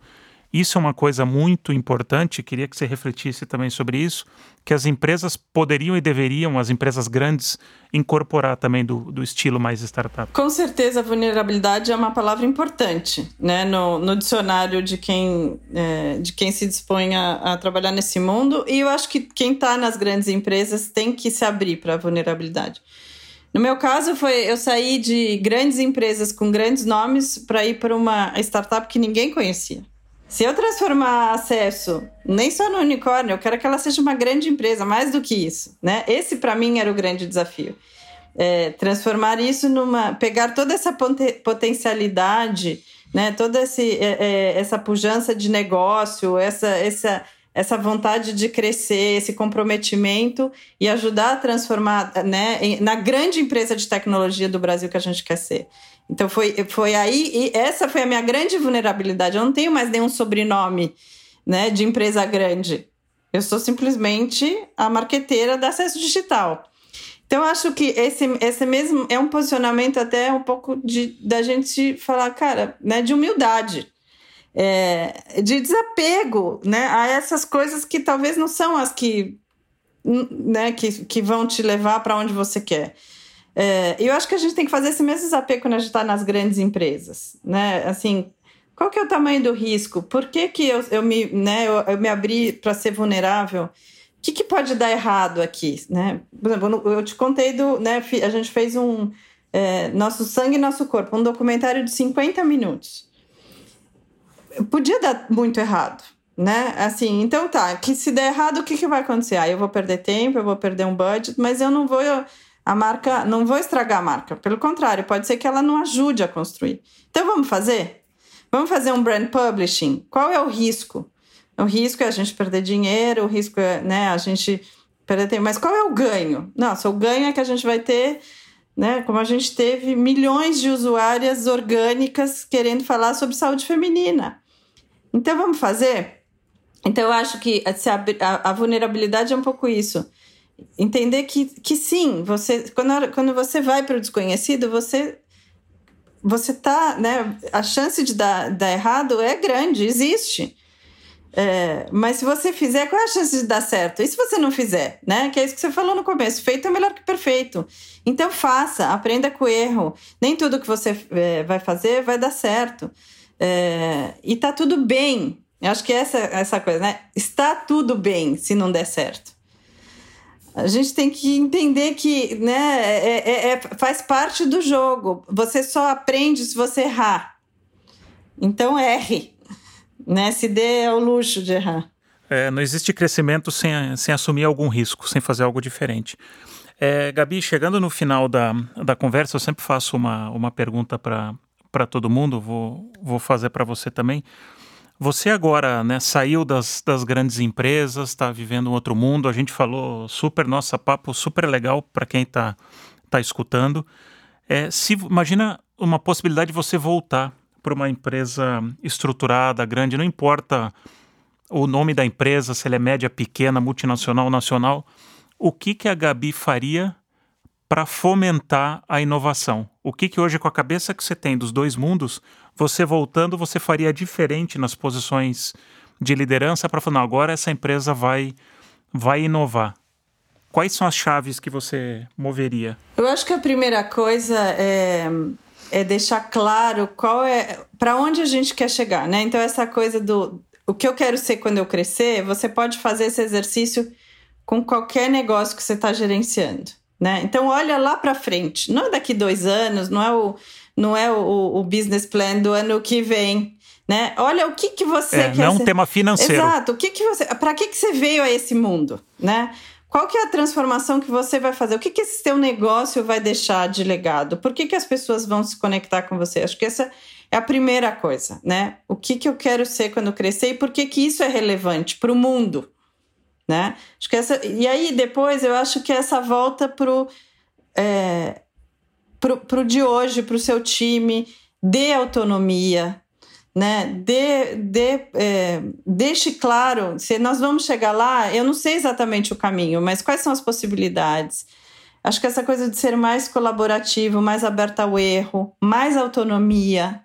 [SPEAKER 1] Isso é uma coisa muito importante, queria que você refletisse também sobre isso, que as empresas poderiam e deveriam, as empresas grandes, incorporar também do, do estilo mais startup.
[SPEAKER 2] Com certeza, vulnerabilidade é uma palavra importante né, no, no dicionário de quem, é, de quem se dispõe a, a, trabalhar nesse mundo, e eu acho que quem está nas grandes empresas tem que se abrir para a vulnerabilidade. No meu caso, foi eu saí de grandes empresas com grandes nomes para ir para uma startup que ninguém conhecia. Se eu transformar acesso nem só no unicórnio, eu quero que ela seja uma grande empresa, mais do que isso, né? Esse para mim era o grande desafio. É, transformar isso numa, pegar toda essa potencialidade, né? Toda esse, é, é, essa pujança de negócio, essa, essa essa vontade de crescer, esse comprometimento e ajudar a transformar né, na grande empresa de tecnologia do Brasil que a gente quer ser. Então foi, foi aí, e essa foi a minha grande vulnerabilidade. Eu não tenho mais nenhum sobrenome né, de empresa grande. Eu sou simplesmente a marqueteira da acesso digital. Então, acho que esse, esse mesmo é um posicionamento até um pouco de da gente falar, cara, né, de humildade é, de desapego né, a essas coisas que talvez não são as que, né, que, que vão te levar para onde você quer. É, eu acho que a gente tem que fazer esse mesmo desapego quando a gente está nas grandes empresas. Né? Assim, qual que é o tamanho do risco? Por que, que eu, eu, me, né, eu, eu me abri para ser vulnerável? O que, que pode dar errado aqui? Né? Por exemplo, eu te contei do. Né, a gente fez um. É, nosso Sangue e Nosso Corpo, um documentário de 50 minutos podia dar muito errado, né? Assim, então tá, que se der errado, o que, que vai acontecer? Aí eu vou perder tempo, eu vou perder um budget, mas eu não vou a marca, não vou estragar a marca. Pelo contrário, pode ser que ela não ajude a construir. Então vamos fazer? Vamos fazer um brand publishing? Qual é o risco? O risco é a gente perder dinheiro, o risco é, né, a gente perder tempo, mas qual é o ganho? Nossa, o ganho é que a gente vai ter né? Como a gente teve milhões de usuárias orgânicas querendo falar sobre saúde feminina. Então vamos fazer? Então eu acho que a, a vulnerabilidade é um pouco isso. Entender que, que sim, você quando, quando você vai para o desconhecido, você você tá, né? A chance de dar, dar errado é grande, existe. É, mas se você fizer, qual é a chance de dar certo? E se você não fizer, né? Que é isso que você falou no começo: feito é melhor que perfeito. Então faça, aprenda com o erro. Nem tudo que você é, vai fazer vai dar certo. É, e tá tudo bem. Eu acho que essa essa coisa, né? Está tudo bem se não der certo. A gente tem que entender que né, é, é, é, faz parte do jogo. Você só aprende se você errar. Então erre. Né? Se dê ao luxo de errar.
[SPEAKER 1] É, não existe crescimento sem, sem assumir algum risco, sem fazer algo diferente. É, Gabi, chegando no final da, da conversa, eu sempre faço uma, uma pergunta para para todo mundo, vou, vou fazer para você também. Você agora né, saiu das, das grandes empresas, está vivendo um outro mundo. A gente falou super, nossa, papo super legal para quem está tá escutando. É, se Imagina uma possibilidade de você voltar para uma empresa estruturada, grande, não importa o nome da empresa, se ela é média, pequena, multinacional, nacional. O que, que a Gabi faria para fomentar a inovação? O que, que hoje, com a cabeça que você tem dos dois mundos, você voltando, você faria diferente nas posições de liderança para falar, agora essa empresa vai, vai inovar? Quais são as chaves que você moveria?
[SPEAKER 2] Eu acho que a primeira coisa é, é deixar claro qual é para onde a gente quer chegar, né? Então essa coisa do o que eu quero ser quando eu crescer, você pode fazer esse exercício com qualquer negócio que você está gerenciando. Né? Então olha lá para frente, não é daqui dois anos, não é o, não é o, o business plan do ano que vem. Né? Olha o que, que você
[SPEAKER 1] é,
[SPEAKER 2] quer.
[SPEAKER 1] Não é um ser... tema financeiro.
[SPEAKER 2] Exato. O que, que você. Para que, que você veio a esse mundo? Né? Qual que é a transformação que você vai fazer? O que, que esse seu negócio vai deixar de legado? Por que, que as pessoas vão se conectar com você? Acho que essa é a primeira coisa, né? O que, que eu quero ser quando crescer e por que, que isso é relevante para o mundo, né? Acho que essa, e aí depois eu acho que essa volta pro, é, pro, pro de hoje, para o seu time, dê autonomia, né? De, de, é, deixe claro, se nós vamos chegar lá, eu não sei exatamente o caminho, mas quais são as possibilidades? Acho que essa coisa de ser mais colaborativo, mais aberto ao erro, mais autonomia,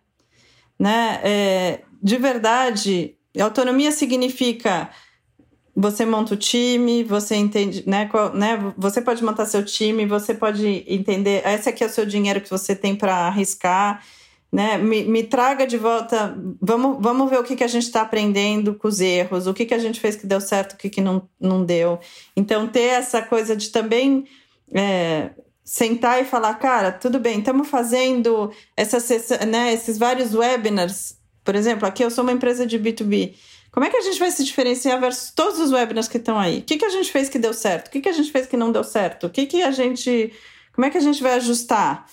[SPEAKER 2] né? É, de verdade, autonomia significa você monta o time, você entende, né, qual, né? Você pode montar seu time, você pode entender, esse aqui é o seu dinheiro que você tem para arriscar né? Me, me, traga de volta. Vamos, vamos ver o que, que a gente está aprendendo com os erros, o que, que a gente fez que deu certo, o que, que não, não deu. Então, ter essa coisa de também é, sentar e falar, cara, tudo bem, estamos fazendo essa, né, esses vários webinars. Por exemplo, aqui eu sou uma empresa de B2B. Como é que a gente vai se diferenciar versus todos os webinars que estão aí? O que, que a gente fez que deu certo? O que, que a gente fez que não deu certo? O que, que a gente. Como é que a gente vai ajustar?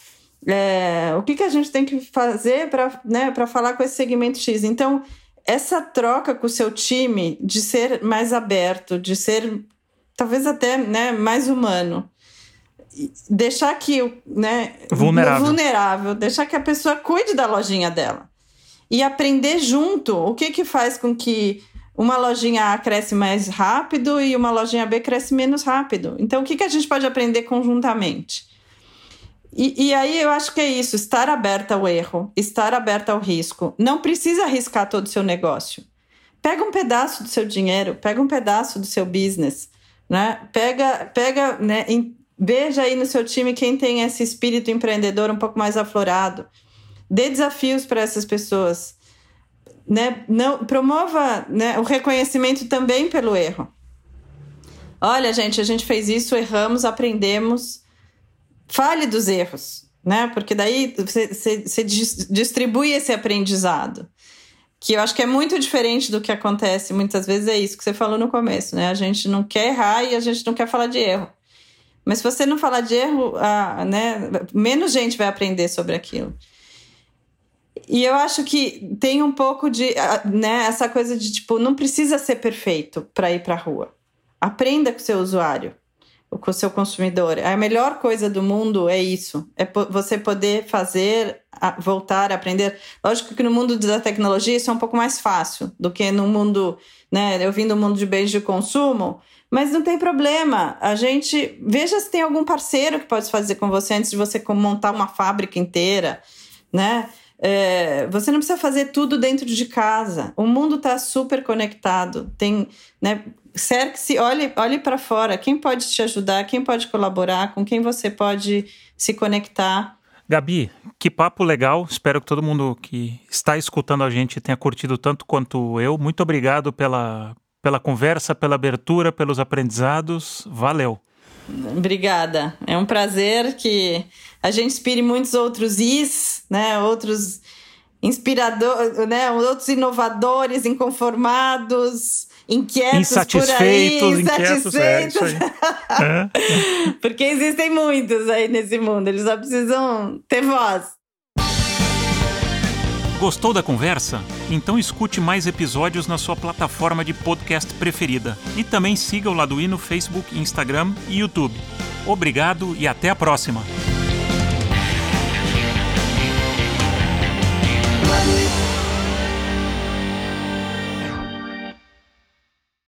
[SPEAKER 2] É, o que, que a gente tem que fazer para né, falar com esse segmento X? Então, essa troca com o seu time de ser mais aberto, de ser talvez até né, mais humano, deixar que né,
[SPEAKER 1] vulnerável.
[SPEAKER 2] vulnerável, deixar que a pessoa cuide da lojinha dela e aprender junto o que, que faz com que uma lojinha A cresce mais rápido e uma lojinha B cresce menos rápido. Então, o que, que a gente pode aprender conjuntamente? E, e, aí eu acho que é isso, estar aberta ao erro, estar aberta ao risco. Não precisa arriscar todo o seu negócio. Pega um pedaço do seu dinheiro, pega um pedaço do seu business, né? Pega, pega, né? Veja aí no seu time quem tem esse espírito empreendedor um pouco mais aflorado. Dê desafios para essas pessoas. Né? Não, promova né, o reconhecimento também pelo erro. Olha, gente, a gente fez isso, erramos, aprendemos fale dos erros, né? Porque daí você, distribui esse aprendizado. Que eu acho que é muito diferente do que acontece muitas vezes, é isso que você falou no começo, né? A gente não quer errar e a gente não quer falar de erro. Mas se você não falar de erro, ah, né, menos gente vai aprender sobre aquilo. E eu acho que tem um pouco de, né, essa coisa de tipo, não precisa ser perfeito para ir para rua. Aprenda com o seu usuário com o seu consumidor. A melhor coisa do mundo é isso, é você poder fazer, voltar aprender. Lógico que no mundo da tecnologia isso é um pouco mais fácil do que no mundo, né? Eu vim do mundo de bens de consumo, mas não tem problema. A gente veja se tem algum parceiro que pode fazer com você antes de você montar uma fábrica inteira, né? É, você não precisa fazer tudo dentro de casa. O mundo está super conectado. Tem, né, cerque-se, olhe, olhe para fora. Quem pode te ajudar? Quem pode colaborar? Com quem você pode se conectar?
[SPEAKER 1] Gabi, que papo legal. Espero que todo mundo que está escutando a gente tenha curtido tanto quanto eu. Muito obrigado pela, pela conversa, pela abertura, pelos aprendizados. Valeu.
[SPEAKER 2] Obrigada. É um prazer que a gente inspire muitos outros is, né? Outros inspiradores, né? Outros inovadores, inconformados, inquietos
[SPEAKER 1] insatisfeitos,
[SPEAKER 2] por aí,
[SPEAKER 1] inquietos,
[SPEAKER 2] insatisfeitos.
[SPEAKER 1] É,
[SPEAKER 2] é. Porque existem muitos aí nesse mundo, eles só precisam ter voz.
[SPEAKER 1] Gostou da conversa? Então escute mais episódios na sua plataforma de podcast preferida. E também siga o Laduí no Facebook, Instagram e YouTube. Obrigado e até a próxima! money.